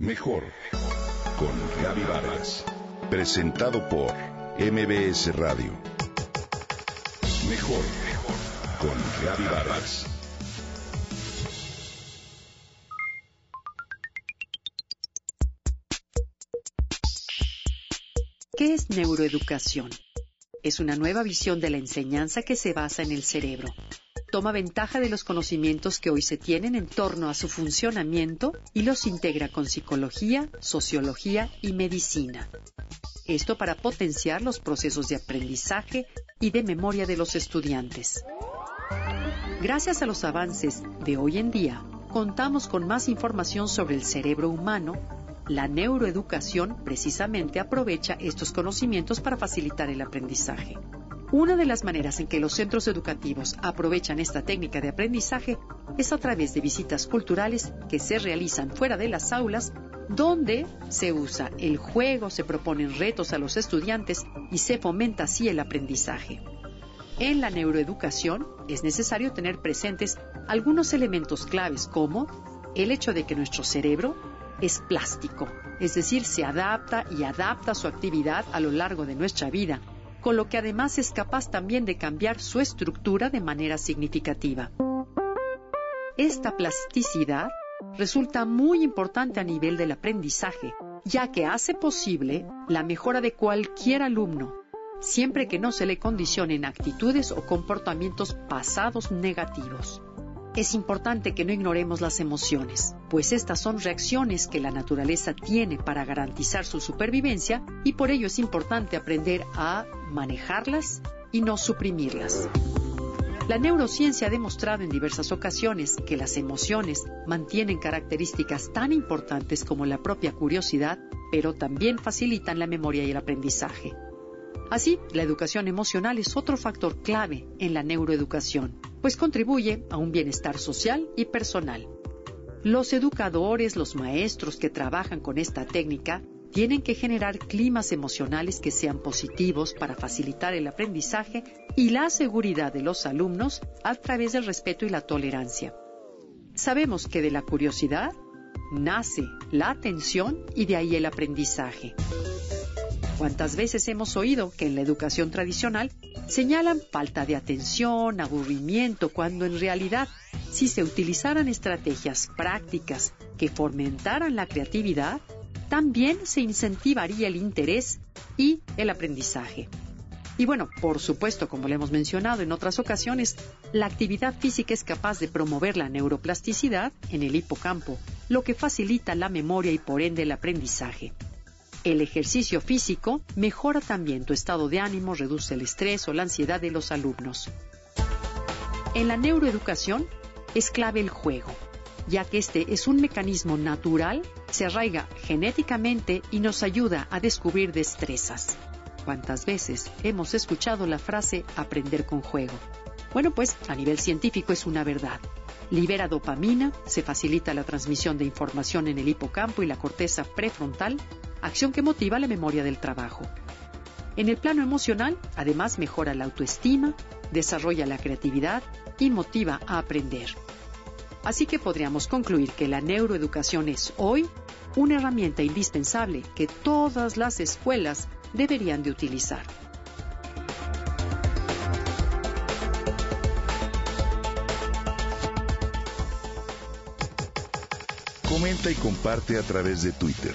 Mejor con Gaby Vargas. Presentado por MBS Radio. Mejor con Gaby Vargas. ¿Qué es neuroeducación? Es una nueva visión de la enseñanza que se basa en el cerebro toma ventaja de los conocimientos que hoy se tienen en torno a su funcionamiento y los integra con psicología, sociología y medicina. Esto para potenciar los procesos de aprendizaje y de memoria de los estudiantes. Gracias a los avances de hoy en día, contamos con más información sobre el cerebro humano. La neuroeducación precisamente aprovecha estos conocimientos para facilitar el aprendizaje. Una de las maneras en que los centros educativos aprovechan esta técnica de aprendizaje es a través de visitas culturales que se realizan fuera de las aulas, donde se usa el juego, se proponen retos a los estudiantes y se fomenta así el aprendizaje. En la neuroeducación es necesario tener presentes algunos elementos claves como el hecho de que nuestro cerebro es plástico, es decir, se adapta y adapta su actividad a lo largo de nuestra vida con lo que además es capaz también de cambiar su estructura de manera significativa. Esta plasticidad resulta muy importante a nivel del aprendizaje, ya que hace posible la mejora de cualquier alumno, siempre que no se le condicionen actitudes o comportamientos pasados negativos. Es importante que no ignoremos las emociones, pues estas son reacciones que la naturaleza tiene para garantizar su supervivencia y por ello es importante aprender a manejarlas y no suprimirlas. La neurociencia ha demostrado en diversas ocasiones que las emociones mantienen características tan importantes como la propia curiosidad, pero también facilitan la memoria y el aprendizaje. Así, la educación emocional es otro factor clave en la neuroeducación, pues contribuye a un bienestar social y personal. Los educadores, los maestros que trabajan con esta técnica, tienen que generar climas emocionales que sean positivos para facilitar el aprendizaje y la seguridad de los alumnos a través del respeto y la tolerancia. Sabemos que de la curiosidad nace la atención y de ahí el aprendizaje. ¿Cuántas veces hemos oído que en la educación tradicional señalan falta de atención, aburrimiento, cuando en realidad, si se utilizaran estrategias prácticas que fomentaran la creatividad, también se incentivaría el interés y el aprendizaje. Y bueno, por supuesto, como le hemos mencionado en otras ocasiones, la actividad física es capaz de promover la neuroplasticidad en el hipocampo, lo que facilita la memoria y por ende el aprendizaje. El ejercicio físico mejora también tu estado de ánimo, reduce el estrés o la ansiedad de los alumnos. En la neuroeducación es clave el juego, ya que este es un mecanismo natural, se arraiga genéticamente y nos ayuda a descubrir destrezas. ¿Cuántas veces hemos escuchado la frase aprender con juego? Bueno, pues a nivel científico es una verdad. Libera dopamina, se facilita la transmisión de información en el hipocampo y la corteza prefrontal, acción que motiva la memoria del trabajo. En el plano emocional, además mejora la autoestima, desarrolla la creatividad y motiva a aprender. Así que podríamos concluir que la neuroeducación es hoy una herramienta indispensable que todas las escuelas deberían de utilizar. Comenta y comparte a través de Twitter.